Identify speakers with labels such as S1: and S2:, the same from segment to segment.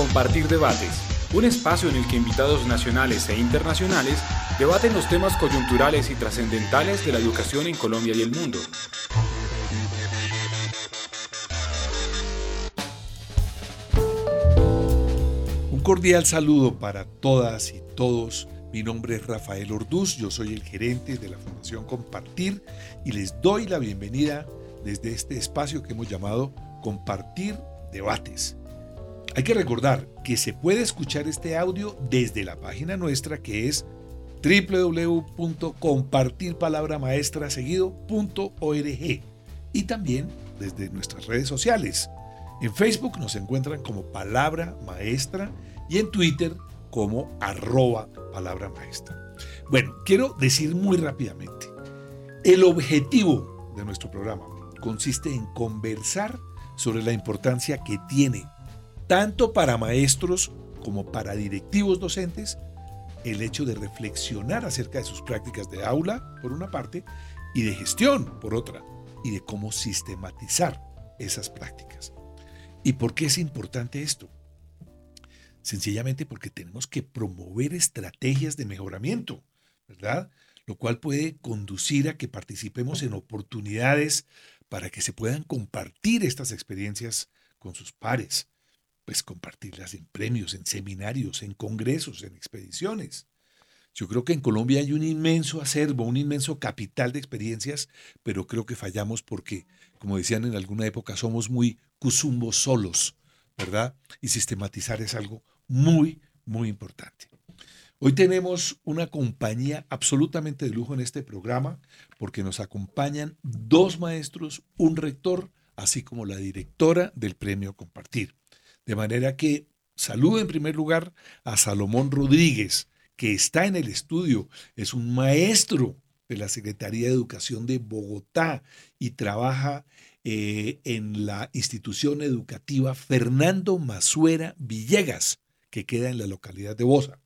S1: Compartir Debates, un espacio en el que invitados nacionales e internacionales debaten los temas coyunturales y trascendentales de la educación en Colombia y el mundo.
S2: Un cordial saludo para todas y todos. Mi nombre es Rafael Orduz, yo soy el gerente de la Fundación Compartir y les doy la bienvenida desde este espacio que hemos llamado Compartir Debates. Hay que recordar que se puede escuchar este audio desde la página nuestra que es www.compartirpalabramaestraseguido.org y también desde nuestras redes sociales. En Facebook nos encuentran como Palabra Maestra y en Twitter como arroba Palabra Maestra. Bueno, quiero decir muy rápidamente, el objetivo de nuestro programa consiste en conversar sobre la importancia que tiene tanto para maestros como para directivos docentes, el hecho de reflexionar acerca de sus prácticas de aula, por una parte, y de gestión, por otra, y de cómo sistematizar esas prácticas. ¿Y por qué es importante esto? Sencillamente porque tenemos que promover estrategias de mejoramiento, ¿verdad? Lo cual puede conducir a que participemos en oportunidades para que se puedan compartir estas experiencias con sus pares, pues compartirlas en premios, en seminarios, en congresos, en expediciones. Yo creo que en Colombia hay un inmenso acervo, un inmenso capital de experiencias, pero creo que fallamos porque, como decían en alguna época, somos muy cuzumbos solos, ¿verdad? Y sistematizar es algo muy, muy importante. Hoy tenemos una compañía absolutamente de lujo en este programa porque nos acompañan dos maestros, un rector, así como la directora del premio Compartir. De manera que saludo en primer lugar a Salomón Rodríguez, que está en el estudio, es un maestro de la Secretaría de Educación de Bogotá y trabaja eh, en la institución educativa Fernando Masuera Villegas, que queda en la localidad de Bosa.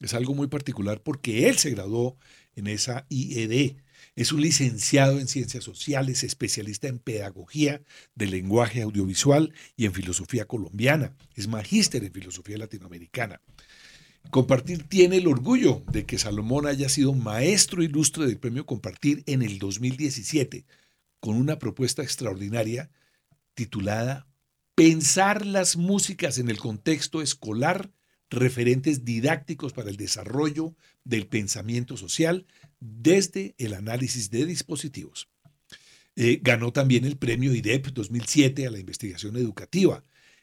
S2: Es algo muy particular porque él se graduó en esa IED es un licenciado en Ciencias Sociales, especialista en Pedagogía del Lenguaje Audiovisual y en Filosofía Colombiana. Es magíster en Filosofía Latinoamericana. Compartir tiene el orgullo de que Salomón haya sido maestro ilustre del Premio Compartir en el 2017, con una propuesta extraordinaria titulada Pensar las músicas en el contexto escolar referentes didácticos para el desarrollo del pensamiento social desde el análisis de dispositivos. Eh, ganó también el premio IDEP 2007 a la investigación educativa.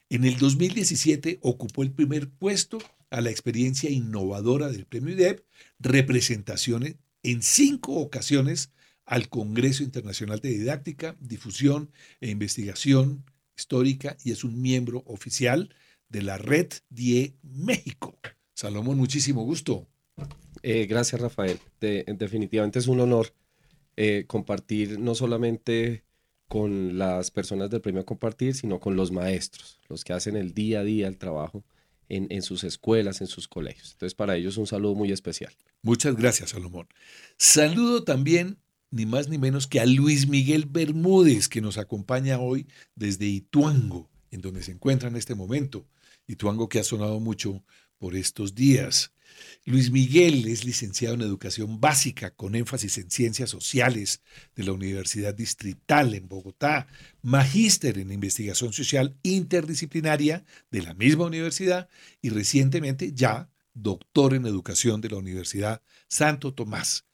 S2: En el 2017 ocupó el primer puesto a la experiencia innovadora del premio IDEP, representaciones en cinco ocasiones al Congreso Internacional de Didáctica, Difusión e Investigación Histórica y es un miembro oficial de la Red DIE México. Salomón, muchísimo gusto.
S3: Eh, gracias, Rafael. definitivamente es un honor eh, compartir no solamente con las personas del premio Compartir, sino con los maestros, los que hacen el día a día el trabajo en, en, sus escuelas, en sus colegios. Entonces, para ellos un saludo muy especial.
S2: Muchas gracias, Salomón. Saludo también, ni más ni menos que a Luis Miguel Bermúdez, que nos acompaña hoy desde Ituango, en donde se encuentra en este momento. Ituango que ha sonado mucho por estos días. Luis Miguel es licenciado en Educación Básica con énfasis en Ciencias Sociales de la Universidad Distrital en Bogotá, magíster en Investigación Social Interdisciplinaria de la misma universidad y recientemente ya doctor en Educación de la Universidad Santo Tomás.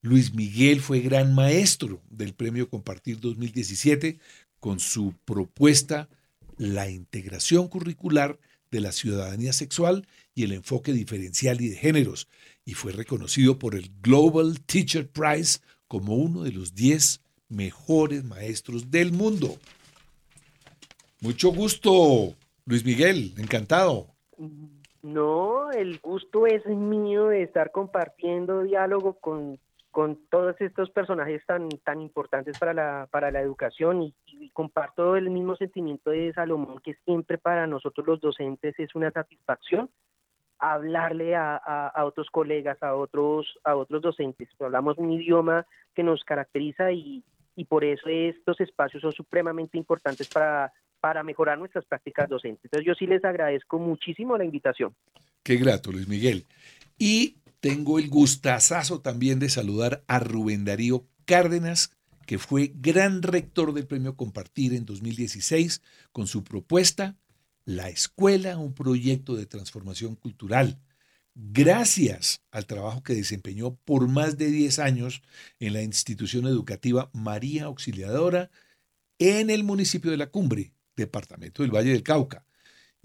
S2: Luis Miguel fue gran maestro del Premio Compartir 2017 con su propuesta La integración curricular de la ciudadanía sexual y el enfoque diferencial y de géneros, y fue reconocido por el Global Teacher Prize como uno de los 10 mejores maestros del mundo. Mucho gusto, Luis Miguel, encantado.
S4: No, el gusto es mío de estar compartiendo diálogo con con todos estos personajes tan, tan importantes para la, para la educación y, comparto el mismo sentimiento de Salomón, que siempre para nosotros los docentes es una satisfacción hablarle a, a, otros colegas, a otros, a otros docentes. Hablamos un idioma que nos caracteriza y, y por eso estos espacios son supremamente importantes para, para mejorar nuestras prácticas docentes. Entonces yo sí les agradezco muchísimo la invitación.
S2: Qué grato, Luis Miguel. Y tengo el gustazazo también de saludar a Rubén Darío Cárdenas, que fue gran rector del Premio Compartir en 2016 con su propuesta La Escuela, un proyecto de transformación cultural. Gracias al trabajo que desempeñó por más de 10 años en la institución educativa María Auxiliadora en el municipio de La Cumbre, departamento del Valle del Cauca.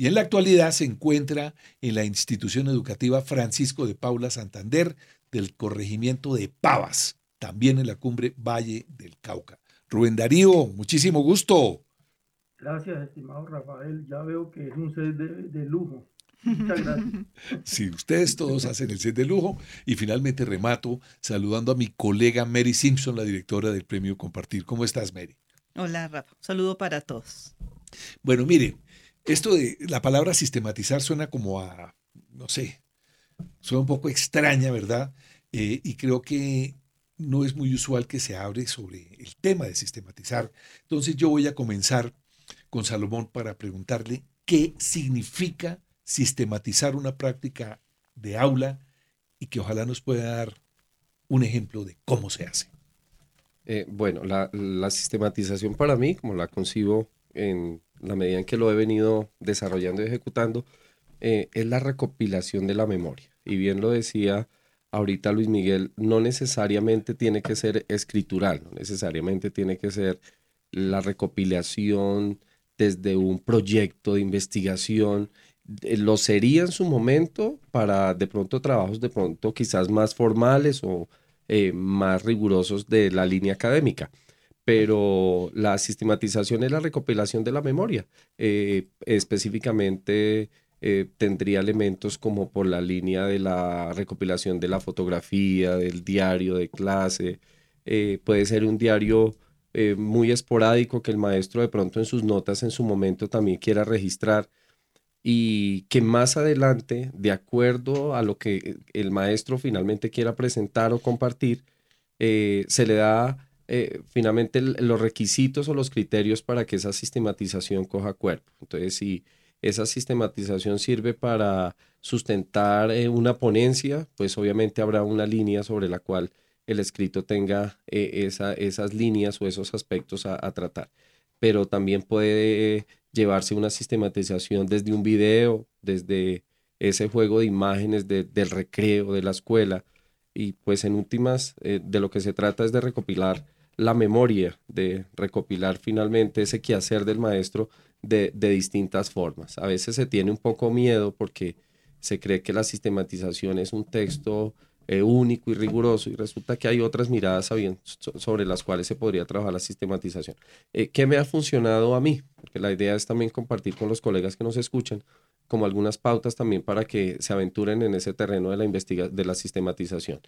S2: Y en la actualidad se encuentra en la institución educativa Francisco de Paula Santander del corregimiento de Pavas, también en la cumbre Valle del Cauca. Rubén Darío, muchísimo gusto.
S5: Gracias, estimado Rafael. Ya veo que es un set de, lujo. Muchas gracias.
S2: Sí, ustedes todos hacen el set de lujo. Y finalmente remato saludando a mi colega Mary Simpson, la directora del Premio Compartir. ¿Cómo estás, Mary?
S6: Hola, Rafa. saludo para todos.
S2: Bueno, mire, esto de la palabra sistematizar suena como a, no sé, suena un poco extraña, ¿verdad? Eh, y creo que no es muy usual que se hable sobre el tema de sistematizar. Entonces yo voy a comenzar con Salomón para preguntarle qué significa sistematizar una práctica de aula y que ojalá nos pueda dar un ejemplo de cómo se hace.
S3: Eh, bueno, la, sistematización para mí, como la concibo en la medida en que lo he venido desarrollando y ejecutando, eh, es la recopilación de la memoria. Y bien lo decía ahorita Luis Miguel, no necesariamente tiene que ser escritural, no necesariamente tiene que ser la recopilación desde un proyecto de investigación. Eh, lo sería en su momento para de pronto trabajos de pronto quizás más formales o eh, más rigurosos de la línea académica pero la sistematización es la recopilación de la memoria. Eh, específicamente eh, tendría elementos como por la línea de la recopilación de la fotografía, del diario de clase. Eh, puede ser un diario muy esporádico que el maestro de pronto en sus notas en su momento también quiera registrar y que más adelante, de acuerdo a lo que el maestro finalmente quiera presentar o compartir, se le da finalmente los requisitos o los criterios para que esa sistematización coja cuerpo. Entonces, si esa sistematización sirve para sustentar eh, una ponencia, pues obviamente habrá una línea sobre la cual el escrito tenga eh, esas líneas o esos aspectos a, tratar. Pero también puede llevarse una sistematización desde un video, desde ese juego de imágenes del recreo, de la escuela. Y pues en últimas, eh, de lo que se trata es de recopilar la memoria, de recopilar finalmente ese quehacer del maestro de, distintas formas. A veces se tiene un poco miedo porque se cree que la sistematización es un texto eh, único y riguroso y resulta que hay otras miradas sobre las cuales se podría trabajar la sistematización. Eh, ¿Qué me ha funcionado a mí? Porque la idea es también compartir con los colegas que nos escuchan como algunas pautas también para que se aventuren en ese terreno de la, investiga de la sistematización.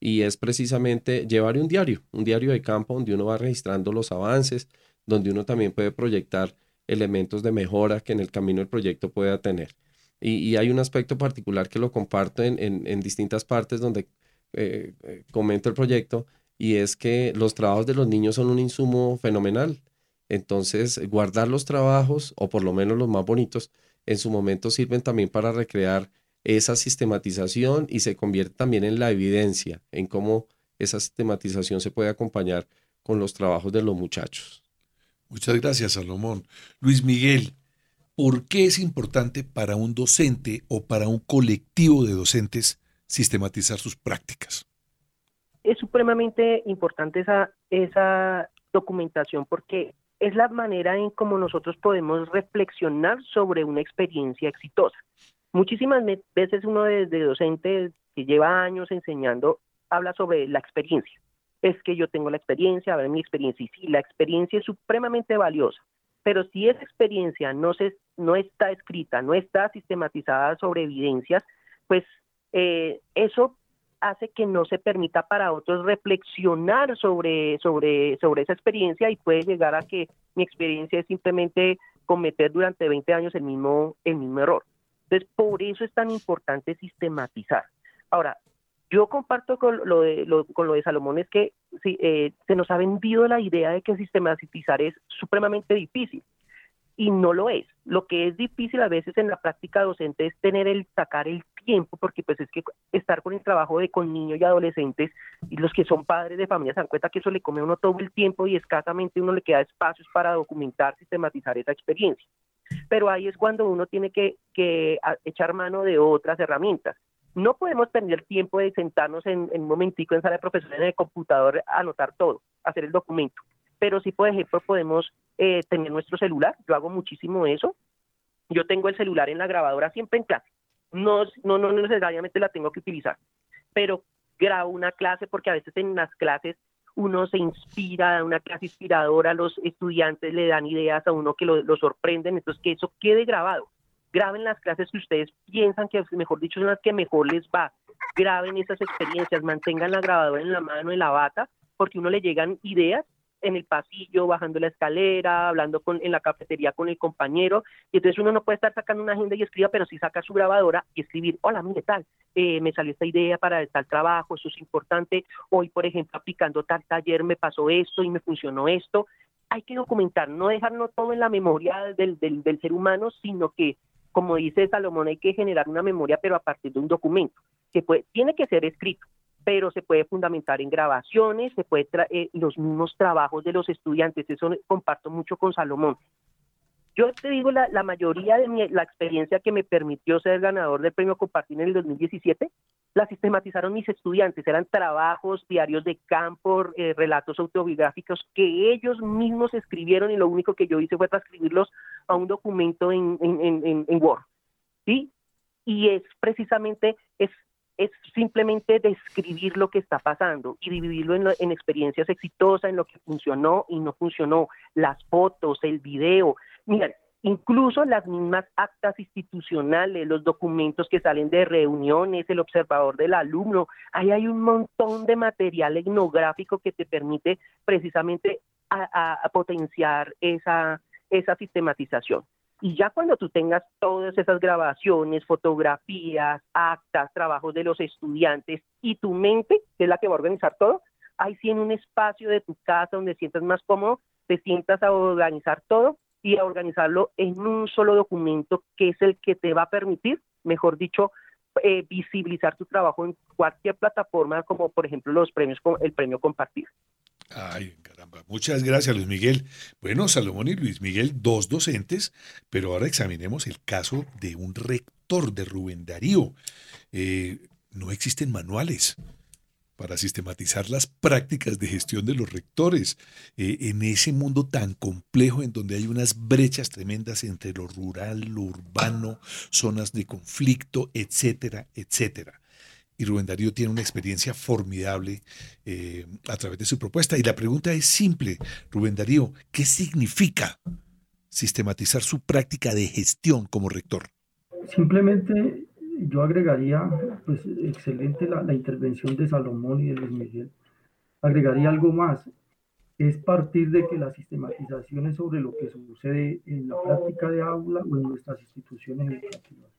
S3: Y es precisamente llevar un diario, un diario de campo donde uno va registrando los avances, donde uno también puede proyectar elementos de mejora que en el camino el proyecto pueda tener. Y, hay un aspecto particular que lo comparto en, distintas partes donde eh, eh, comento el proyecto y es que los trabajos de los niños son un insumo fenomenal. Entonces, guardar los trabajos, o por lo menos los más bonitos, en su momento sirven también para recrear esa sistematización y se convierte también en la evidencia, en cómo esa sistematización se puede acompañar con los trabajos de los muchachos.
S2: Muchas gracias, Salomón. Luis Miguel, ¿por qué es importante para un docente o para un colectivo de docentes sistematizar sus prácticas?
S4: Es supremamente importante esa, esa documentación porque es la manera en cómo nosotros podemos reflexionar sobre una experiencia exitosa. Muchísimas veces uno desde docente que lleva años enseñando habla sobre la experiencia es que yo tengo la experiencia, a ver mi experiencia, y sí, la experiencia es supremamente valiosa, pero si esa experiencia no, se, no está escrita, no está sistematizada sobre evidencias, pues eh, eso hace que no se permita para otros reflexionar sobre, sobre, sobre esa experiencia y puede llegar a que mi experiencia es simplemente cometer durante 20 años el mismo, el mismo error. Entonces, por eso es tan importante sistematizar. Ahora, yo comparto con lo de, con lo de Salomón es que eh, se nos ha vendido la idea de que sistematizar es supremamente difícil. y no lo es. Lo que es difícil a veces en la práctica docente es tener el sacar el tiempo, porque pues es que estar con el trabajo de con niños y adolescentes y los que son padres de familia se dan cuenta que eso le come a uno todo el tiempo y escasamente uno le queda espacios para documentar, sistematizar esa experiencia. Pero ahí es cuando uno tiene que, que echar mano de otras herramientas. No podemos perder tiempo de sentarnos en, en un momentico en sala de profesores en el computador a anotar todo, hacer el documento pero sí, por ejemplo, podemos eh, tener nuestro celular. Yo hago muchísimo eso. Yo tengo el celular en la grabadora siempre en clase. No, no, no necesariamente la tengo que utilizar, pero grabo una clase porque a veces en las clases uno se inspira, da una clase inspiradora, los estudiantes le dan ideas a uno que lo, lo sorprenden, entonces que eso quede grabado. Graben las clases que ustedes piensan que, mejor dicho, son las que mejor les va. Graben esas experiencias, mantengan la grabadora en la mano, en la bata, porque uno le llegan ideas en el pasillo, bajando la escalera, hablando con, en la cafetería con el compañero, y entonces uno no puede estar sacando una agenda y escriba, pero sí saca su grabadora y escribir, hola, mire tal, eh, me salió esta idea para tal trabajo, eso es importante, hoy por ejemplo aplicando tal taller me pasó esto y me funcionó esto, hay que documentar, no dejarlo todo en la memoria del, del, del ser humano, sino que, como dice Salomón, hay que generar una memoria, pero a partir de un documento, que puede, tiene que ser escrito, pero se puede fundamentar en grabaciones, se puede eh, los mismos trabajos de los estudiantes, eso comparto mucho con Salomón. Yo te digo, la, la mayoría de la experiencia que me permitió ser ganador del premio Compartir en el 2017, la sistematizaron mis estudiantes, eran trabajos, diarios de campo, eh, relatos autobiográficos que ellos mismos escribieron y lo único que yo hice fue transcribirlos a un documento en, en, en, en Word. ¿sí? Y es precisamente, es es simplemente describir lo que está pasando y dividirlo en, experiencias exitosas, en lo que funcionó y no funcionó, las fotos, el video. Mira, incluso las mismas actas institucionales, los documentos que salen de reuniones, el observador del alumno, ahí hay un montón de material etnográfico que te permite precisamente a, potenciar esa sistematización. Y ya cuando tú tengas todas esas grabaciones, fotografías, actas, trabajos de los estudiantes y tu mente, que es la que va a organizar todo, ahí sí en un espacio de tu casa donde sientas más cómodo, te sientas a organizar todo y a organizarlo en un solo documento que es el que te va a permitir, mejor dicho, eh, visibilizar tu trabajo en cualquier plataforma, como por ejemplo los premios, el premio compartir.
S2: Ay, caramba. Muchas gracias, Luis Miguel. Bueno, Salomón y Luis Miguel, dos docentes, pero ahora examinemos el caso de un rector de Rubén Darío. Eh, no existen manuales para sistematizar las prácticas de gestión de los rectores eh, en ese mundo tan complejo en donde hay unas brechas tremendas entre lo rural, lo urbano, zonas de conflicto, etcétera, etcétera y Rubén Darío tiene una experiencia formidable eh, a través de su propuesta. Y la pregunta es simple, Rubén Darío, ¿qué significa sistematizar su práctica de gestión como rector?
S5: Simplemente yo agregaría, pues excelente la, la intervención de Salomón y de Luis Miguel. Agregaría algo más, es partir de que la sistematización es sobre lo que sucede en la práctica de aula o en nuestras instituciones educativas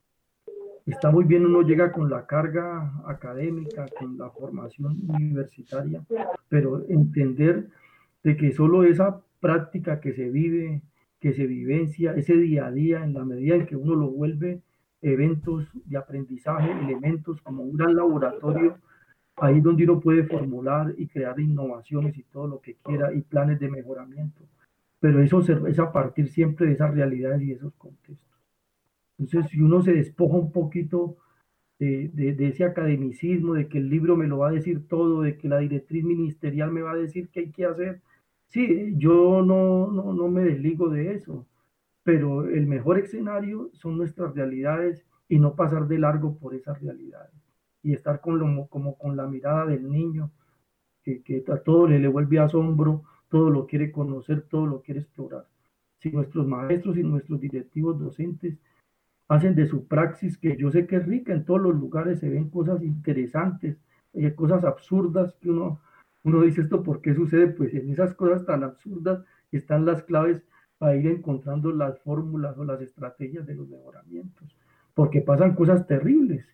S5: está muy bien, uno llega con la carga académica, con la formación universitaria, pero entender de que solo esa práctica que se vive, que se vivencia, ese día a día, en la medida en que uno lo vuelve eventos de aprendizaje, elementos como un gran laboratorio, ahí donde uno puede formular y crear innovaciones y todo lo que quiera y planes de mejoramiento. Pero eso es a partir siempre de esas realidades y esos contextos. Entonces, si uno se despoja un poquito de, ese academicismo, de que el libro me lo va a decir todo, de que la directriz ministerial me va a decir qué hay que hacer, sí, yo no, no, me desligo de eso, pero el mejor escenario son nuestras realidades y no pasar de largo por esas realidades y estar con como con la mirada del niño, que, que a todo le, le vuelve asombro, todo lo quiere conocer, todo lo quiere explorar. Si nuestros maestros y nuestros directivos docentes hacen de su praxis, que yo sé que es rica, en todos los lugares se ven cosas interesantes, eh, cosas absurdas que uno, uno dice esto, ¿por qué sucede? Pues en esas cosas tan absurdas están las claves para ir encontrando las fórmulas o las estrategias de los mejoramientos, porque pasan cosas terribles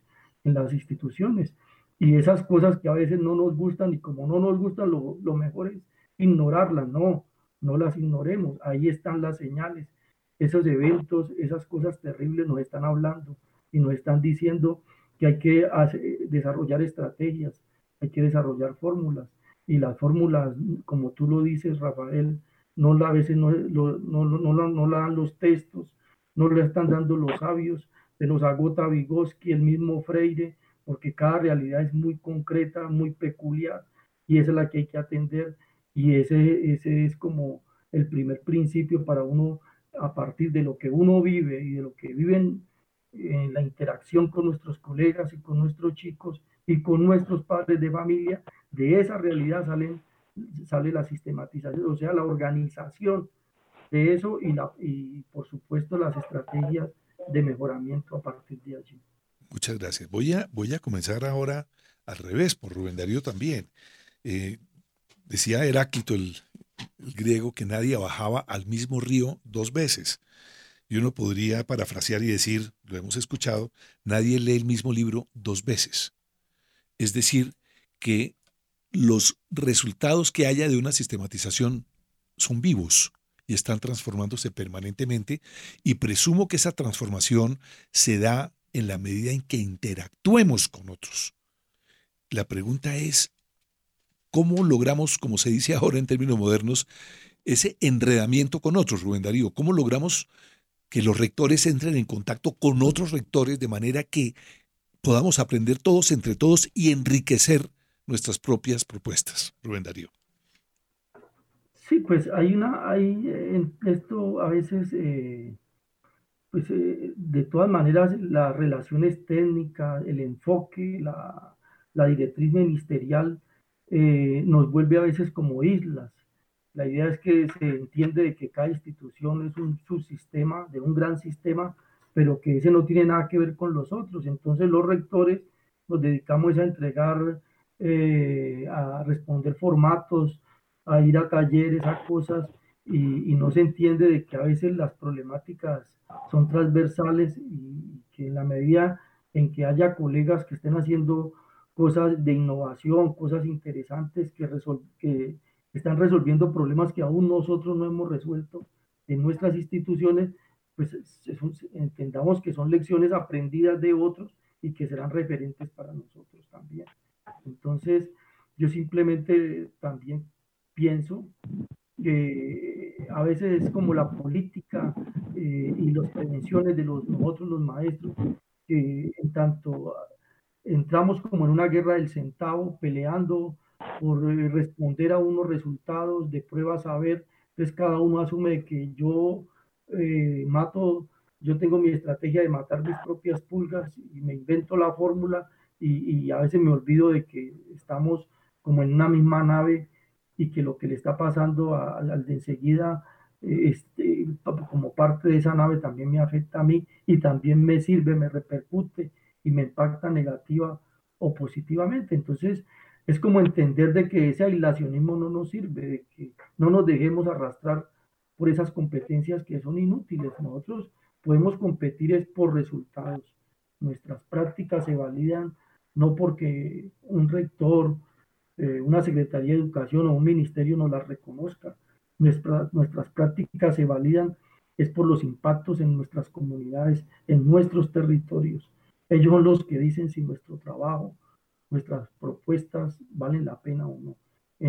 S5: en las instituciones y esas cosas que a veces no nos gustan y como no nos gustan, lo, lo mejor es ignorarlas, no, no las ignoremos, ahí están las señales esos eventos, esas cosas terribles nos están hablando y nos están diciendo que hay que desarrollar estrategias, hay que desarrollar fórmulas. Y las fórmulas, como tú lo dices, Rafael, no a veces no, no, no, no, la dan los textos, no le están dando los sabios, se los agota Vygotsky, el mismo Freire, porque cada realidad es muy concreta, muy peculiar, y esa es la que hay que atender, y ese, ese es como el primer principio para uno, a partir de lo que uno vive y de lo que viven en la interacción con nuestros colegas y con nuestros chicos y con nuestros padres de familia, de esa realidad salen, sale la sistematización, o sea, la organización de eso y, la, y por supuesto las estrategias de mejoramiento a partir de allí.
S2: Muchas gracias. Voy a, voy a comenzar ahora al revés, por Rubén Darío también. Eh, decía Heráclito, el, el griego, que nadie bajaba al mismo río dos veces. Y uno podría parafrasear y decir, lo hemos escuchado, nadie lee el mismo libro dos veces. Es decir, que los resultados que haya de una sistematización son vivos y están transformándose permanentemente y presumo que esa transformación se da en la medida en que interactuemos con otros. La pregunta es, ¿cómo logramos, como se dice ahora en términos modernos, ese enredamiento con otros, Rubén Darío? ¿Cómo logramos que los rectores entren en contacto con otros rectores de manera que podamos aprender todos entre todos y enriquecer nuestras propias propuestas. Rubén Darío.
S5: Sí, pues hay una, hay en esto a veces, eh, pues eh, de todas maneras las relaciones técnicas, el enfoque, la directriz ministerial eh, nos vuelve a veces como islas. La idea es que se entiende de que cada institución es un subsistema de un gran sistema pero que ese no tiene nada que ver con los otros. Entonces los rectores nos dedicamos a entregar, eh, a responder formatos, a ir a talleres, a cosas, y, no se entiende de que a veces las problemáticas son transversales y, que en la medida en que haya colegas que estén haciendo cosas de innovación, cosas interesantes que, que están resolviendo problemas que aún nosotros no hemos resuelto en nuestras instituciones, pues entendamos que son lecciones aprendidas de otros y que serán referentes para nosotros también. Entonces, yo simplemente también pienso que a veces es como la política eh, y las prevenciones de los, nosotros los maestros, que en tanto entramos como en una guerra del centavo, peleando por eh, responder a unos resultados de pruebas a ver, entonces cada uno asume que yo eh, mato, yo tengo mi estrategia de matar mis propias pulgas y me invento la fórmula y, a veces me olvido de que estamos como en una misma nave y que lo que le está pasando al de enseguida este, como parte de esa nave también me afecta a mí y también me sirve, me repercute y me impacta negativa o positivamente. Entonces, es como entender de que ese aislacionismo no nos sirve, de que no nos dejemos arrastrar por esas competencias que son inútiles. Nosotros podemos competir es por resultados. Nuestras prácticas se validan no porque un rector, eh, una Secretaría de Educación o un ministerio nos las reconozca. nuestras prácticas se validan es por los impactos en nuestras comunidades, en nuestros territorios. Ellos los que dicen si nuestro trabajo, nuestras propuestas valen la pena o no.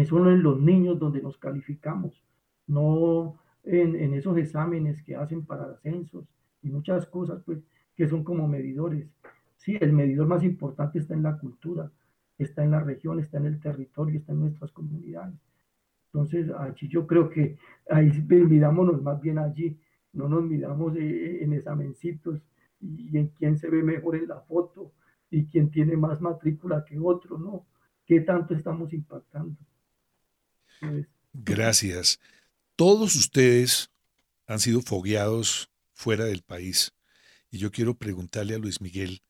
S5: Son en los niños donde nos calificamos, no en, esos exámenes que hacen para ascensos y muchas cosas, pues, que son como medidores. Sí, el medidor más importante está en la cultura, está en la región, está en el territorio, está en nuestras comunidades. Entonces, allí yo creo que ahí mirámonos más bien allí, no nos miramos eh, en examencitos y en quién se ve mejor en la foto y quién tiene más matrícula que otro, ¿no? ¿Qué tanto estamos impactando?
S2: Gracias. Todos ustedes han sido fogueados fuera del país y yo quiero preguntarle a Luis Miguel,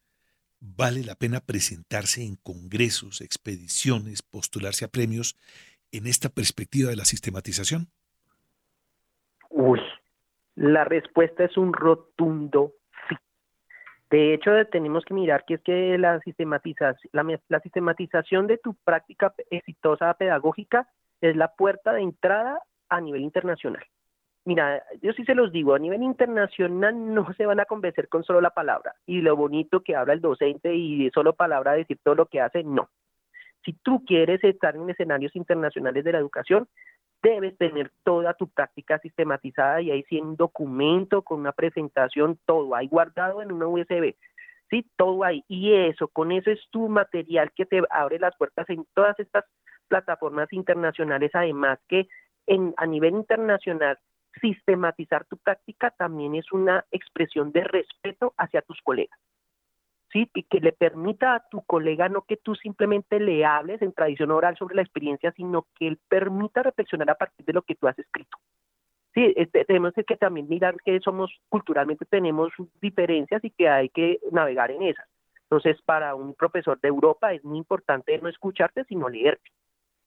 S2: ¿vale la pena presentarse en congresos, expediciones, postularse a premios en esta perspectiva de la sistematización?
S4: Uy, la respuesta es un rotundo. De hecho, tenemos que mirar que es que la sistematización, la sistematización de tu práctica exitosa pedagógica es la puerta de entrada a nivel internacional. mira, yo sí se los digo, a nivel internacional no se van a convencer con solo la palabra y lo bonito que habla el docente y de solo palabra decir todo lo que hace, no. Si tú quieres estar en escenarios internacionales de la educación, debes tener toda tu práctica sistematizada y ahí sí un documento con una presentación, todo ahí guardado en una USB. Sí, todo ahí. Y eso, con eso es tu material que te abre las puertas en todas estas plataformas internacionales, además que en, a nivel internacional sistematizar tu práctica también es una expresión de respeto hacia tus colegas. ¿Sí? Y que le permita a tu colega no que tú simplemente le hables en tradición oral sobre la experiencia, sino que él permita reflexionar a partir de lo que tú has escrito. Sí, este, tenemos que también mirar que somos culturalmente tenemos diferencias y que hay que navegar en esas. Entonces, para un profesor de Europa es muy importante no escucharte, sino leerte.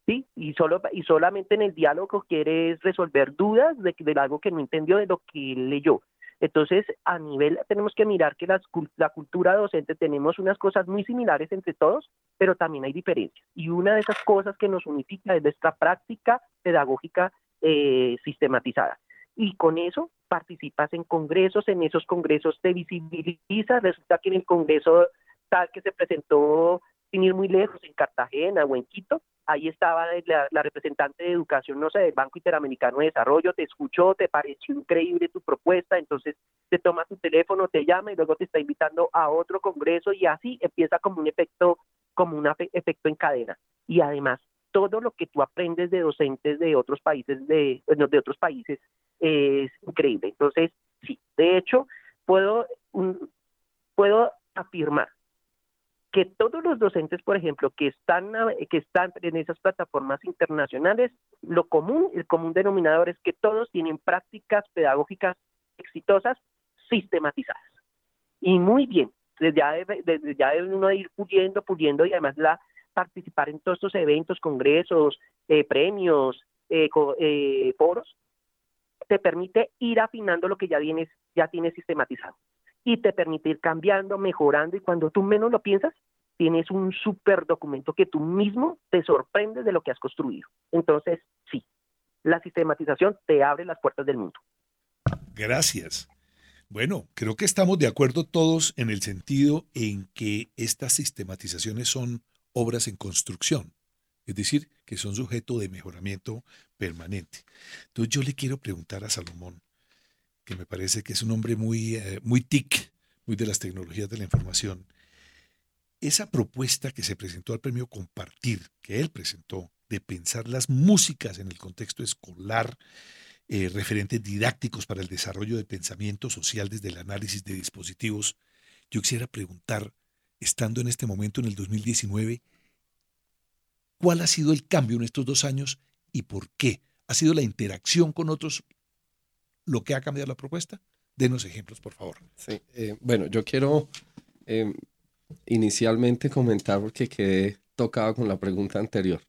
S4: ¿sí? Y, solo, y solamente en el diálogo quieres resolver dudas de, de algo que no entendió de lo que leyó. Entonces, a nivel, tenemos que mirar que las, la cultura docente tenemos unas cosas muy similares entre todos, pero también hay diferencias. Y una de esas cosas que nos unifica es nuestra práctica pedagógica eh, sistematizada. Y con eso participas en congresos, en esos congresos te visibilizas, resulta que en el congreso tal que se presentó sin ir muy lejos, en Cartagena o en Quito, ahí estaba la, representante de educación, no sé, del Banco Interamericano de Desarrollo, te escuchó, te pareció increíble tu propuesta, entonces te toma tu teléfono, te llama y luego te está invitando a otro congreso y así empieza como un efecto, como un efecto en cadena. Y además, todo lo que tú aprendes de docentes de otros países, de, de otros países, es increíble. Entonces, sí, de hecho, puedo, puedo afirmar que todos los docentes, por ejemplo, que están, que están en esas plataformas internacionales, lo común, el común denominador es que todos tienen prácticas pedagógicas exitosas sistematizadas. Y muy bien, desde ya debe, desde ya debe uno ir puliendo, puliendo y además la participar en todos estos eventos, congresos, eh, premios, eh, eh, foros, te permite ir afinando lo que ya tienes, ya tienes sistematizado y te permite ir cambiando, mejorando y cuando tú menos lo piensas, tienes un super documento que tú mismo te sorprendes de lo que has construido. Entonces, sí, la sistematización te abre las puertas del mundo.
S2: Gracias. Bueno, creo que estamos de acuerdo todos en el sentido en que estas sistematizaciones son obras en construcción, es decir, que son sujeto de mejoramiento permanente. Entonces yo le quiero preguntar a Salomón, que me parece que es un hombre muy, eh, muy TIC, muy de las tecnologías de la información. Esa propuesta que se presentó al premio Compartir, que él presentó, de pensar las músicas en el contexto escolar, eh, referentes didácticos para el desarrollo de pensamiento social desde el análisis de dispositivos, yo quisiera preguntar, estando en este momento en el 2019, ¿cuál ha sido el cambio en estos dos años y por qué? ¿Ha sido la interacción con otros lo que ha cambiado la propuesta? Denos ejemplos, por favor.
S3: Sí, eh, bueno, yo quiero eh, inicialmente comentar porque quedé tocado con la pregunta anterior.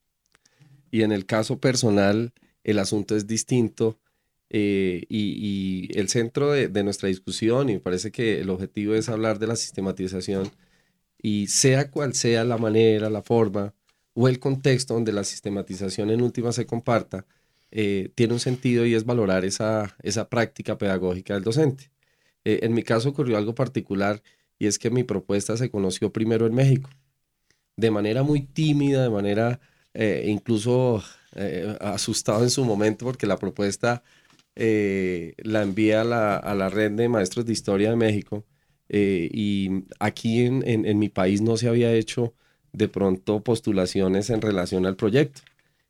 S3: Y en el caso personal, el asunto es distinto eh, y, el centro de, nuestra discusión, y me parece que el objetivo es hablar de la sistematización, y sea cual sea la manera, la forma o el contexto donde la sistematización en última se comparta, eh, tiene un sentido y es valorar esa, esa práctica pedagógica del docente. Eh, en mi caso ocurrió algo particular y es que mi propuesta se conoció primero en México, de manera muy tímida, de manera eh, incluso asustado en su momento porque la propuesta la envía a la, a la, red de maestros de historia de México y aquí en, en, en mi país no se había hecho de pronto postulaciones en relación al proyecto.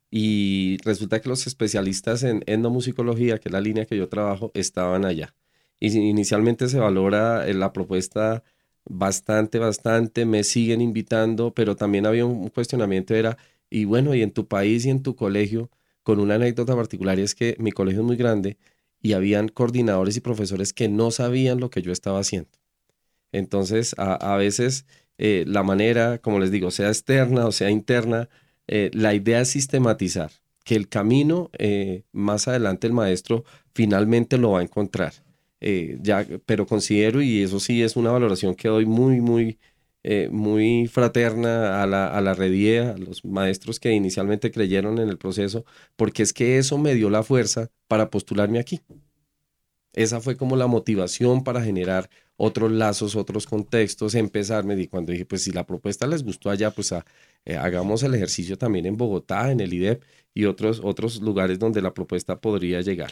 S3: Y resulta que los especialistas en etnomusicología, que es la línea que yo trabajo, estaban allá. Y inicialmente se valora eh, la propuesta bastante, bastante, me siguen invitando, pero también había un cuestionamiento, era, y bueno, y en tu país y en tu colegio, con una anécdota particular, y es que mi colegio es muy grande y habían coordinadores y profesores que no sabían lo que yo estaba haciendo. Entonces, a, veces eh, la manera, como les digo, sea externa o sea interna, eh, la idea es sistematizar, que el camino eh, más adelante el maestro finalmente lo va a encontrar. Eh, ya, pero considero, y eso sí es una valoración que doy muy, muy, muy fraterna a la, a la a los maestros que inicialmente creyeron en el proceso, porque es que eso me dio la fuerza para postularme aquí. Esa fue como la motivación para generar otros lazos, otros contextos, empezar, me di cuando dije, pues si la propuesta les gustó allá, pues eh, hagamos el ejercicio también en Bogotá, en el IDEP y otros, otros lugares donde la propuesta podría llegar.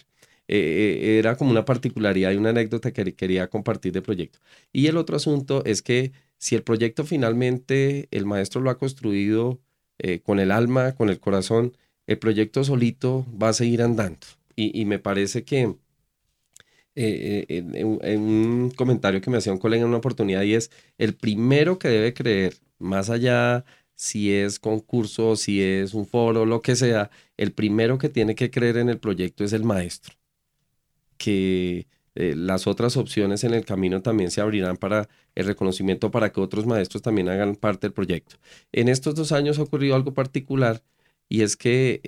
S3: Eh, eh, era como una particularidad y una anécdota que quería compartir de proyecto. Y el otro asunto es que si el proyecto finalmente el maestro lo ha construido con el alma, con el corazón, el proyecto solito va a seguir andando. Y, me parece que eh, eh, en, un comentario que me hacía un colega en una oportunidad y es, el primero que debe creer, más allá si es concurso, si es un foro, lo que sea, el primero que tiene que creer en el proyecto es el maestro. Que eh, las otras opciones en el camino también se abrirán para el reconocimiento, para que otros maestros también hagan parte del proyecto. En estos dos años ha ocurrido algo particular y es que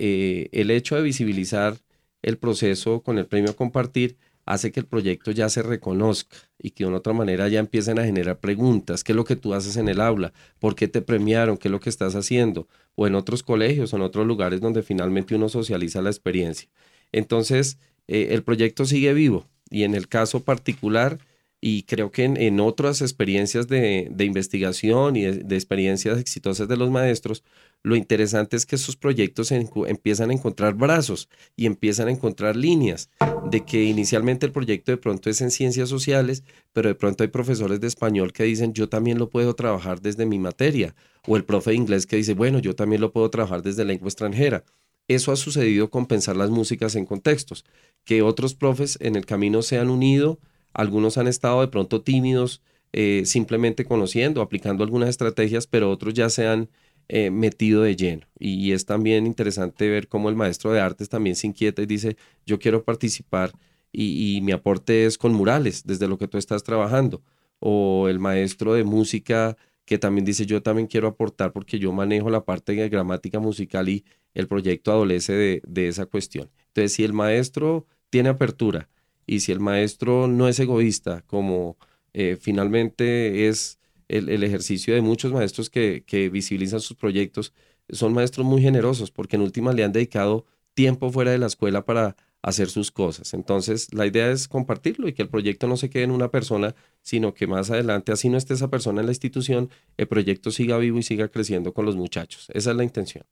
S3: el hecho de visibilizar el proceso con el premio Compartir hace que el proyecto ya se reconozca y que de una otra manera ya empiecen a generar preguntas. ¿Qué es lo que tú haces en el aula? ¿Por qué te premiaron? ¿Qué es lo que estás haciendo? O en otros colegios o en otros lugares donde finalmente uno socializa la experiencia. Entonces, eh, el proyecto sigue vivo y en el caso particular, y creo que en, otras experiencias de, investigación y de, experiencias exitosas de los maestros, lo interesante es que esos proyectos empiezan a encontrar brazos y empiezan a encontrar líneas, de que inicialmente el proyecto de pronto es en ciencias sociales, pero de pronto hay profesores de español que dicen, yo también lo puedo trabajar desde mi materia, o el profe de inglés que dice, bueno, yo también lo puedo trabajar desde lengua extranjera. Eso ha sucedido con pensar las músicas en contextos, que otros profes en el camino se han unido, algunos han estado de pronto tímidos, eh, simplemente conociendo, aplicando algunas estrategias, pero otros ya se han eh, metido de lleno. Y, es también interesante ver cómo el maestro de artes también se inquieta y dice, yo quiero participar y, mi aporte es con murales, desde lo que tú estás trabajando. O el maestro de música que también dice, yo también quiero aportar porque yo manejo la parte de gramática musical y el proyecto adolece de, de esa cuestión. Entonces, si el maestro tiene apertura, y si el maestro no es egoísta, como eh, finalmente es el, ejercicio de muchos maestros que, visibilizan sus proyectos, son maestros muy generosos porque en última le han dedicado tiempo fuera de la escuela para hacer sus cosas. Entonces, la idea es compartirlo y que el proyecto no se quede en una persona, sino que más adelante, así no esté esa persona en la institución, el proyecto siga vivo y siga creciendo con los muchachos. Esa es la intención.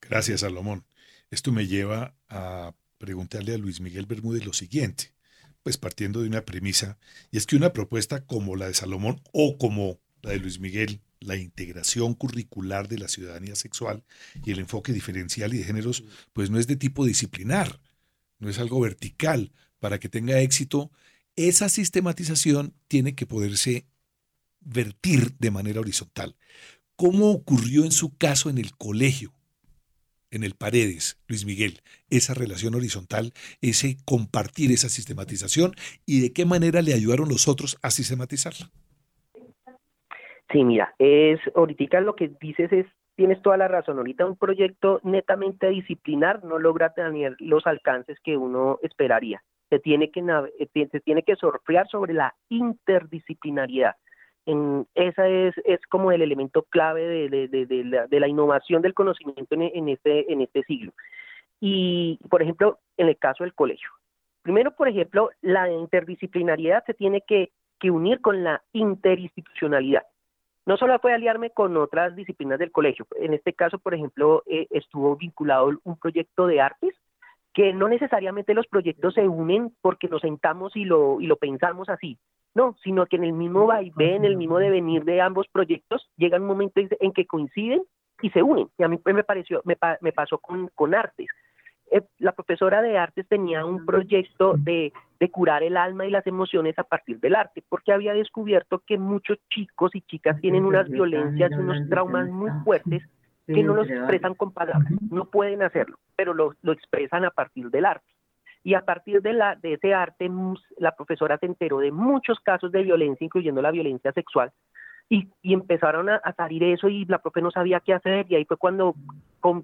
S2: Gracias, Salomón. Esto me lleva a preguntarle a Luis Miguel Bermúdez lo siguiente, pues partiendo de una premisa, y es que una propuesta como la de Salomón o como la de Luis Miguel, la integración curricular de la ciudadanía sexual y el enfoque diferencial y de géneros, pues no es de tipo disciplinar, no es algo vertical. Para que tenga éxito, esa sistematización tiene que poderse vertir de manera horizontal. ¿Cómo ocurrió en su caso en el colegio? en el Paredes, Luis Miguel, esa relación horizontal, ese compartir esa sistematización y de qué manera le ayudaron los otros a sistematizarla.
S4: Sí, mira, es ahorita lo que dices es tienes toda la razón. Ahorita un proyecto netamente disciplinar no logra tener los alcances que uno esperaría. Se tiene que eh, se tiene que sobre la interdisciplinariedad en, esa es, es como el elemento clave de, la, innovación del conocimiento en, en, este, en este siglo. Y, por ejemplo, en el caso del colegio. Primero, por ejemplo, la interdisciplinariedad se tiene que, que unir con la interinstitucionalidad. No solo puede aliarme con otras disciplinas del colegio. En este caso, por ejemplo, eh, estuvo vinculado un proyecto de artes que no necesariamente los proyectos se unen porque nos sentamos y lo, y lo pensamos así, no, sino que en el mismo vaivén, en el mismo devenir de ambos proyectos, llega un momento en que coinciden y se unen. Y a mí me pareció, me, me pasó con, con artes. Eh, la profesora de artes tenía un proyecto de, de, curar el alma y las emociones a partir del arte, porque había descubierto que muchos chicos y chicas tienen unas violencias, unos traumas muy fuertes que no los expresan con palabras, no pueden hacerlo, pero lo, lo expresan a partir del arte. Y a partir de, la, de ese arte, la profesora se enteró de muchos casos de violencia, incluyendo la violencia sexual, y, y empezaron a, salir eso y la profe no sabía qué hacer y ahí fue cuando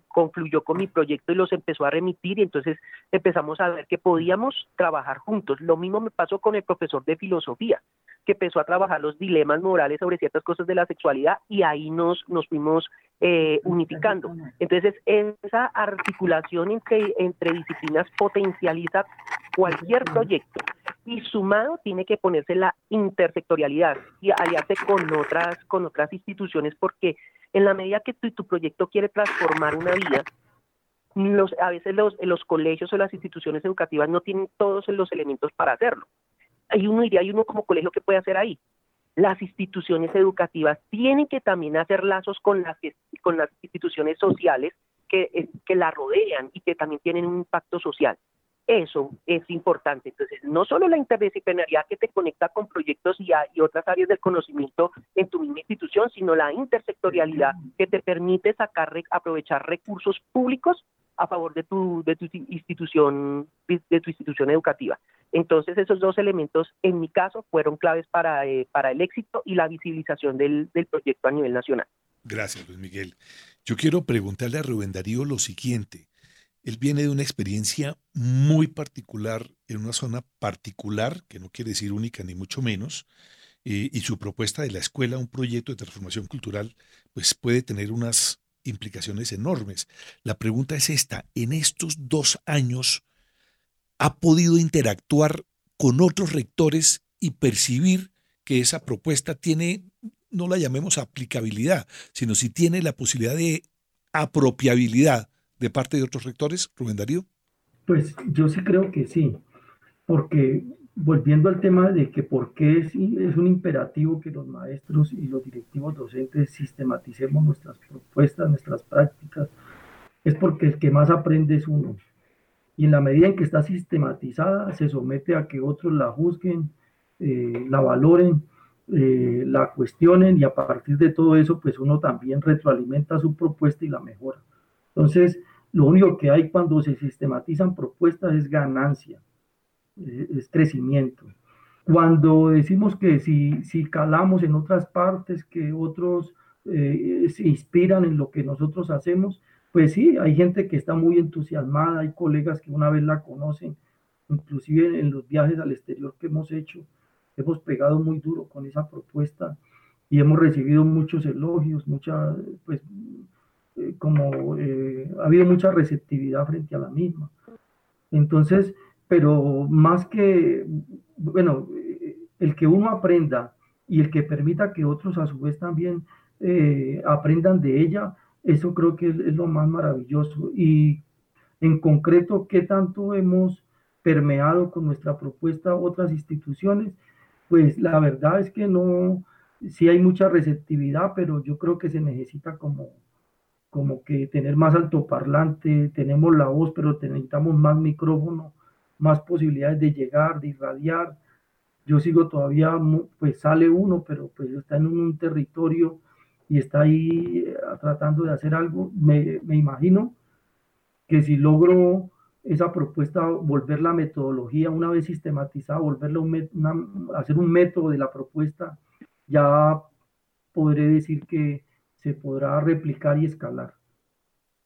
S4: confluyó con mi proyecto y los empezó a remitir y entonces empezamos a ver que podíamos trabajar juntos. Lo mismo me pasó con el profesor de filosofía, que empezó a trabajar los dilemas morales sobre ciertas cosas de la sexualidad y ahí nos, nos fuimos eh, unificando. Entonces, esa articulación entre, entre disciplinas potencializa cualquier proyecto y sumado tiene que ponerse la intersectorialidad y aliarse con otras, con otras instituciones porque en la medida que tu, proyecto quiere transformar una vida, los, a veces los, colegios o las instituciones educativas no tienen todos los elementos para hacerlo. Hay uno diría, hay uno como colegio que puede hacer ahí. Las instituciones educativas tienen que también hacer lazos con las, con las instituciones sociales que, que la rodean y que también tienen un impacto social. Eso es importante. Entonces, no solo la interdisciplinaridad que te conecta con proyectos y, otras áreas del conocimiento en tu misma institución, sino la intersectorialidad que te permite sacar, aprovechar recursos públicos a favor de tu, de tu institución, de tu institución educativa. Entonces, esos dos elementos, en mi caso, fueron claves para, eh, para el éxito y la visibilización del, del proyecto a nivel nacional.
S2: Gracias, Luis Miguel. Yo quiero preguntarle a Rubén Darío lo siguiente. Él viene de una experiencia muy particular, en una zona particular, que no quiere decir única ni mucho menos, eh, y su propuesta de la escuela, un proyecto de transformación cultural, pues puede tener unas implicaciones enormes. La pregunta es esta, en estos dos años, ¿ha podido interactuar con otros rectores y percibir que esa propuesta tiene, no la llamemos aplicabilidad, sino si tiene la posibilidad de apropiabilidad de parte de otros rectores, Rubén Darío?
S5: Pues yo sí creo que sí, porque volviendo al tema de que por qué es, es, un imperativo que los maestros y los directivos docentes sistematicemos nuestras propuestas, nuestras prácticas, es porque el que más aprende es uno. Y en la medida en que está sistematizada, se somete a que otros la juzguen, eh, la valoren, eh, la cuestionen y a partir de todo eso, pues uno también retroalimenta su propuesta y la mejora. Entonces, lo único que hay cuando se sistematizan propuestas es ganancia, es crecimiento. Cuando decimos que si, si calamos en otras partes, que otros eh, se inspiran en lo que nosotros hacemos, pues sí, hay gente que está muy entusiasmada, hay colegas que una vez la conocen, inclusive en los viajes al exterior que hemos hecho, hemos pegado muy duro con esa propuesta y hemos recibido muchos elogios, mucha, pues eh, como eh, ha habido mucha receptividad frente a la misma. Entonces, pero más que, bueno, eh, el que uno aprenda y el que permita que otros a su vez también aprendan de ella, eso creo que es, es, lo más maravilloso. Y en concreto, ¿qué tanto hemos permeado con nuestra propuesta otras instituciones? Pues la verdad es que no, sí hay mucha receptividad, pero yo creo que se necesita como como que tener más altoparlante, tenemos la voz, pero necesitamos más micrófono, más posibilidades de llegar, de irradiar. Yo sigo todavía, pues sale uno, pero pues está en un territorio y está ahí eh, tratando de hacer algo. Me, me imagino que si logro esa propuesta, volver la metodología una vez sistematizada, volverla un, hacer un método de la propuesta, ya podré decir que se podrá replicar y escalar.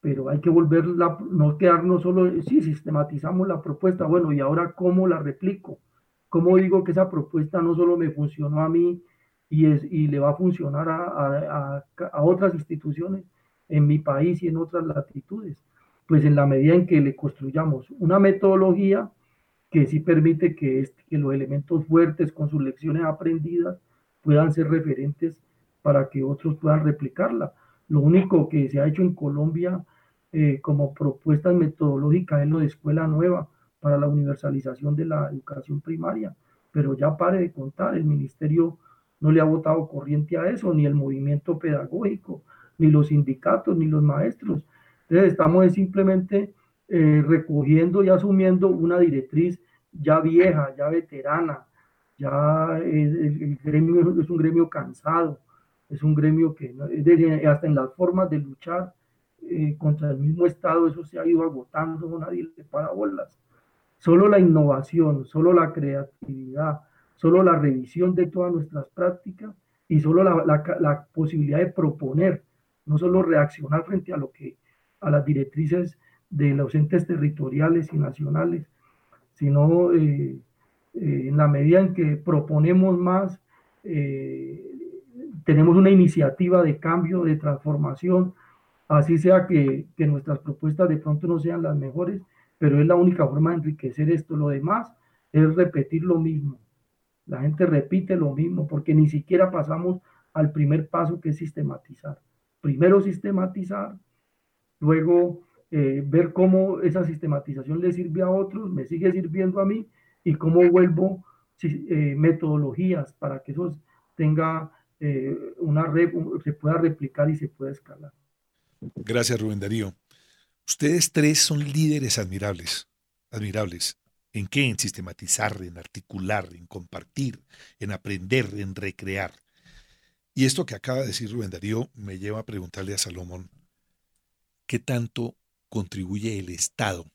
S5: Pero hay que volverla, no quedarnos solo, si sistematizamos la propuesta, bueno, y ahora cómo la replico, cómo digo que esa propuesta no solo me funcionó a mí y, es, y le va a funcionar a, a, otras instituciones en mi país y en otras latitudes. Pues en la medida en que le construyamos una metodología que sí permite que, que los elementos fuertes con sus lecciones aprendidas puedan ser referentes para que otros puedan replicarla. Lo único que se ha hecho en Colombia eh, como propuesta metodológica es lo de escuela nueva para la universalización de la educación primaria, pero ya pare de contar, el ministerio no le ha votado corriente a eso, ni el movimiento pedagógico, ni los sindicatos, ni los maestros. Entonces estamos simplemente eh, recogiendo y asumiendo una directriz ya vieja, ya veterana, ya el gremio es un gremio cansado, es un gremio que hasta en las formas de luchar eh, contra el mismo Estado, eso se ha ido agotando, nadie le para bolas. Solo la innovación, solo la creatividad, solo la revisión de todas nuestras prácticas y solo la, la, posibilidad de proponer, no solo reaccionar frente a lo que a las directrices de los entes territoriales y nacionales, sino eh, eh, en la medida en que proponemos más, tenemos una iniciativa de cambio, de transformación, así sea que, que, nuestras propuestas de pronto no sean las mejores, pero es la única forma de enriquecer esto. Lo demás es repetir lo mismo. La gente repite lo mismo porque ni siquiera pasamos al primer paso que es sistematizar. Primero sistematizar, luego eh, ver cómo esa sistematización le sirve a otros, me sigue sirviendo a mí y cómo vuelvo eh, metodologías para que eso tenga eh, una se pueda replicar y se pueda escalar.
S2: Gracias, Rubén Darío. Ustedes tres son líderes admirables, admirables. ¿En qué? En sistematizar, en articular, en compartir, en aprender, en recrear. Y esto que acaba de decir Rubén Darío me lleva a preguntarle a Salomón, ¿qué tanto contribuye el Estado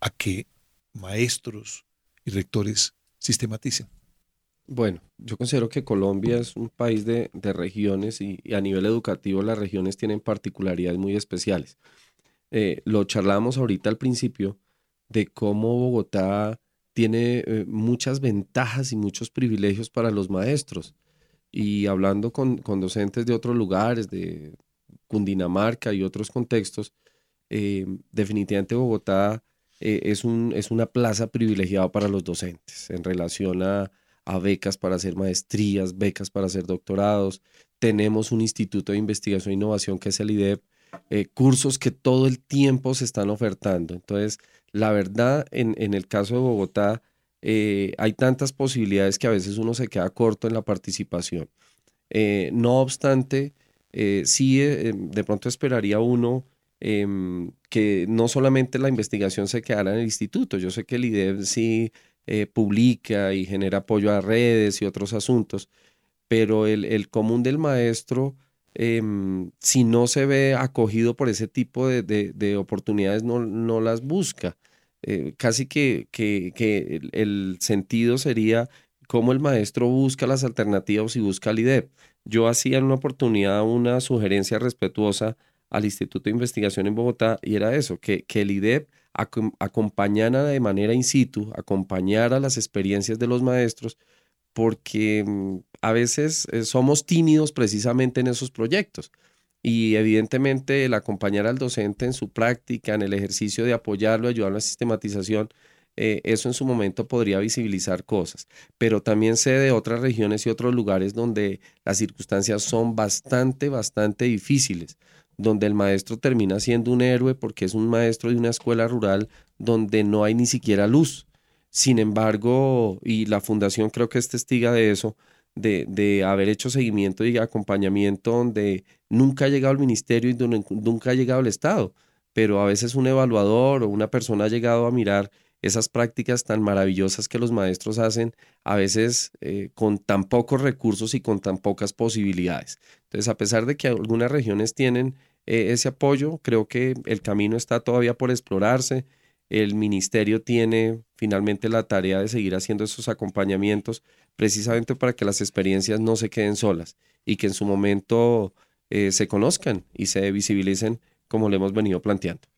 S2: a que maestros y rectores sistematicen?
S3: Bueno, yo considero que Colombia es un país de, regiones y, a nivel educativo las regiones tienen particularidades muy especiales. Eh, lo charlamos ahorita al principio de cómo Bogotá tiene eh, muchas ventajas y muchos privilegios para los maestros. Y hablando con, docentes de otros lugares, de Cundinamarca y otros contextos, eh, definitivamente Bogotá es, un, es una plaza privilegiada para los docentes en relación a, a becas para hacer maestrías, becas para hacer doctorados. Tenemos un instituto de investigación e innovación que es el IDEP, eh, cursos que todo el tiempo se están ofertando. Entonces, la verdad, en, en el caso de Bogotá, eh, hay tantas posibilidades que a veces uno se queda corto en la participación. Eh, no obstante, sí, de pronto esperaría uno em, que no solamente la investigación se quedara en el instituto. Yo sé que el IDEP sí eh, publica y genera apoyo a redes y otros asuntos, pero el, común del maestro, em, si no se ve acogido por ese tipo de, oportunidades, no, las busca. Eh, casi que, que, el, sentido sería cómo el maestro busca las alternativas y busca el IDEP. Yo hacía en una oportunidad una sugerencia respetuosa al Instituto de Investigación en Bogotá y era eso, que, que el IDEP acompañara de manera in situ, acompañara las experiencias de los maestros, porque mm, a veces eh, somos tímidos precisamente en esos proyectos. Y evidentemente el acompañar al docente en su práctica, en el ejercicio de apoyarlo, ayudarlo a la sistematización, eh, eso en su momento podría visibilizar cosas. Pero también sé de otras regiones y otros lugares donde las circunstancias son bastante, bastante difíciles donde el maestro termina siendo un héroe porque es un maestro de una escuela rural donde no hay ni siquiera luz. Sin embargo, y la fundación creo que es testiga de eso, de, haber hecho seguimiento y acompañamiento donde nunca ha llegado el ministerio y nunca ha llegado el Estado, pero a veces un evaluador o una persona ha llegado a mirar esas prácticas tan maravillosas que los maestros hacen, a veces eh, con tan pocos recursos y con tan pocas posibilidades. Entonces, a pesar de que algunas regiones tienen eh, ese apoyo. Creo que el camino está todavía por explorarse. El ministerio tiene finalmente la tarea de seguir haciendo esos acompañamientos precisamente para que las experiencias no se queden solas y que en su momento eh, se conozcan y se visibilicen como lo hemos venido planteando.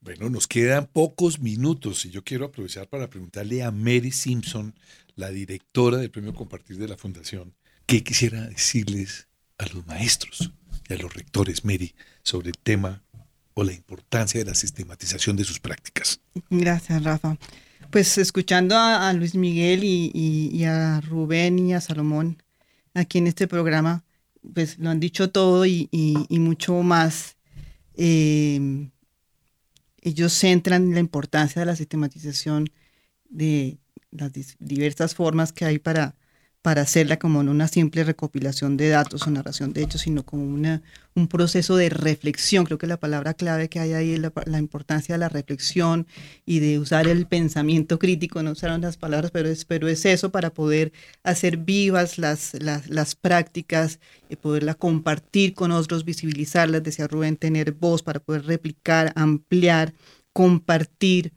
S2: Bueno, nos quedan pocos minutos y yo quiero aprovechar para preguntarle a Mary Simpson, la directora del Premio Compartir de la Fundación, qué quisiera decirles a los maestros a los rectores, Mary, sobre el tema o la importancia de la sistematización de sus prácticas.
S6: Gracias, Rafa. Pues escuchando a, Luis Miguel y, a Rubén y a Salomón aquí en este programa, pues lo han dicho todo y, mucho más. Eh, ellos centran la importancia de la sistematización de las diversas formas que hay para para hacerla como no una simple recopilación de datos o narración de hechos, sino como una, un proceso de reflexión. Creo que la palabra clave que hay ahí es la, importancia de la reflexión y de usar el pensamiento crítico, no usaron las palabras, pero es, pero es eso para poder hacer vivas las, las, las prácticas, y poderla compartir con otros, visibilizarlas, decía Rubén, tener voz para poder replicar, ampliar, compartir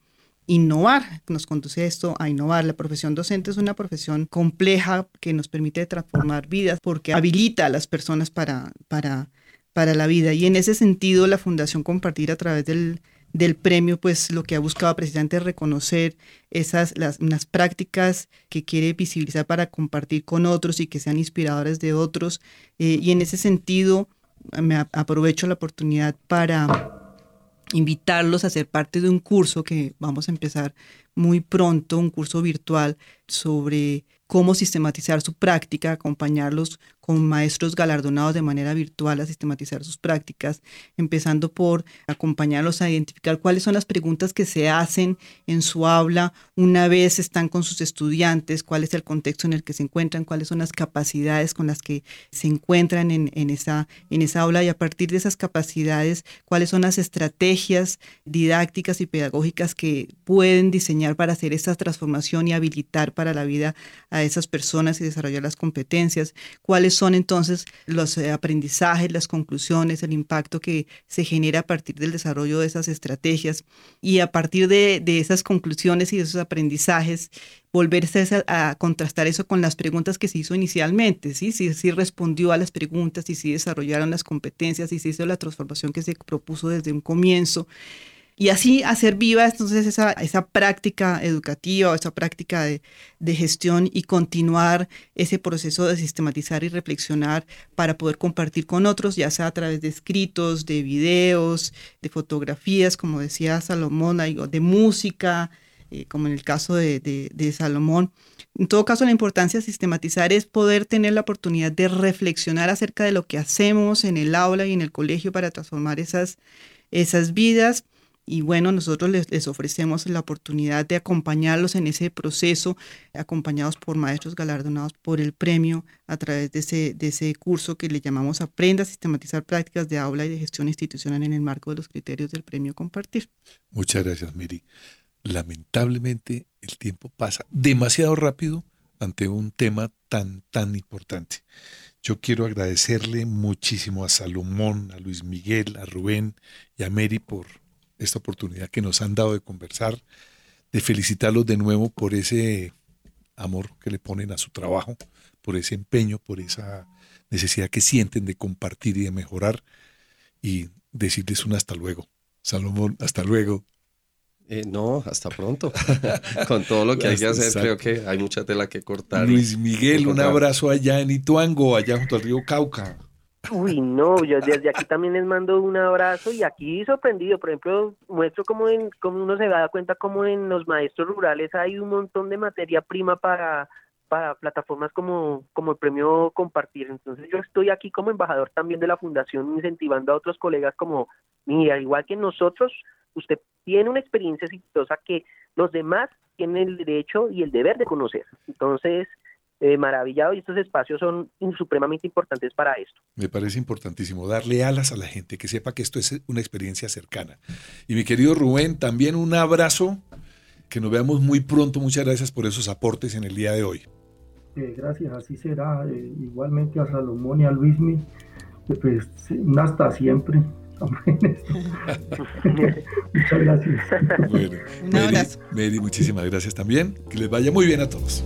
S6: innovar, nos conduce esto a innovar. La profesión docente es una profesión compleja que nos permite transformar vidas porque habilita a las personas para, para, para la vida. Y en ese sentido, la Fundación Compartir a través del, del premio, pues lo que ha buscado precisamente es reconocer esas, las, unas prácticas que quiere visibilizar para compartir con otros y que sean inspiradores de otros. Eh, y en ese sentido, me aprovecho la oportunidad para invitarlos a ser parte de un curso que vamos a empezar muy pronto, un curso virtual sobre cómo sistematizar su práctica, acompañarlos con maestros galardonados de manera virtual a sistematizar sus prácticas, empezando por acompañarlos a identificar cuáles son las preguntas que se hacen en su aula una vez están con sus estudiantes, cuál es el contexto en el que se encuentran, cuáles son las capacidades con las que se encuentran en, esa, en esa aula y a partir de esas capacidades, cuáles son las estrategias didácticas y pedagógicas que pueden diseñar para hacer esa transformación y habilitar para la vida a esas personas y desarrollar las competencias, cuáles son entonces los eh, aprendizajes, las conclusiones, el impacto que se genera a partir del desarrollo de esas estrategias y a partir de, esas conclusiones y de esos aprendizajes, volverse a, contrastar eso con las preguntas que se hizo inicialmente, ¿sí? Si, si respondió a las preguntas, y si desarrollaron las competencias, y si hizo la transformación que se propuso desde un comienzo y así hacer viva entonces esa, esa práctica educativa esa práctica de, de, gestión y continuar ese proceso de sistematizar y reflexionar para poder compartir con otros, ya sea a través de escritos, de videos, de fotografías, como decía Salomón, de música, eh, como en el caso de, de, de Salomón. En todo caso, la importancia de sistematizar es poder tener la oportunidad de reflexionar acerca de lo que hacemos en el aula y en el colegio para transformar esas, esas vidas y bueno, nosotros les, ofrecemos la oportunidad de acompañarlos en ese proceso, acompañados por maestros galardonados por el premio a través de ese, de ese curso que le llamamos Aprenda a sistematizar prácticas de aula y de gestión institucional en el marco de los criterios del premio Compartir.
S2: Muchas gracias, Miri. Lamentablemente el tiempo pasa demasiado rápido ante un tema tan, tan importante. Yo quiero agradecerle muchísimo a Salomón, a Luis Miguel, a Rubén y a Mary por esta oportunidad que nos han dado de conversar, de felicitarlos de nuevo por ese amor que le ponen a su trabajo, por ese empeño, por esa necesidad que sienten de compartir y de mejorar y decirles un hasta luego. Salomón, hasta luego.
S3: Eh, no, hasta pronto. Con todo lo que hay que hacer, creo que hay mucha tela que cortar.
S2: Luis Miguel, un abrazo allá en Ituango, allá junto al río Cauca.
S4: Uy, no, yo desde aquí también les mando un abrazo y aquí sorprendido, por ejemplo, muestro como, en, como uno se da cuenta como en los maestros rurales hay un montón de materia prima para, para plataformas como, como el premio Compartir. Entonces yo estoy aquí como embajador también de la fundación incentivando a otros colegas como, mira, igual que nosotros, usted tiene una experiencia exitosa que los demás tienen el derecho y el deber de conocer. Entonces, eh, maravillado y estos espacios son supremamente importantes para esto.
S2: Me parece importantísimo darle alas a la gente, que sepa que esto es una experiencia cercana. Y mi querido Rubén, también un abrazo, que nos veamos muy pronto. Muchas gracias por esos aportes en el día de hoy.
S5: Eh, gracias, así será. Eh, igualmente a Salomón y a Luismi, pues hasta siempre. Muchas gracias.
S2: Bueno, Mary, muchísimas gracias también. Que les vaya muy bien a todos.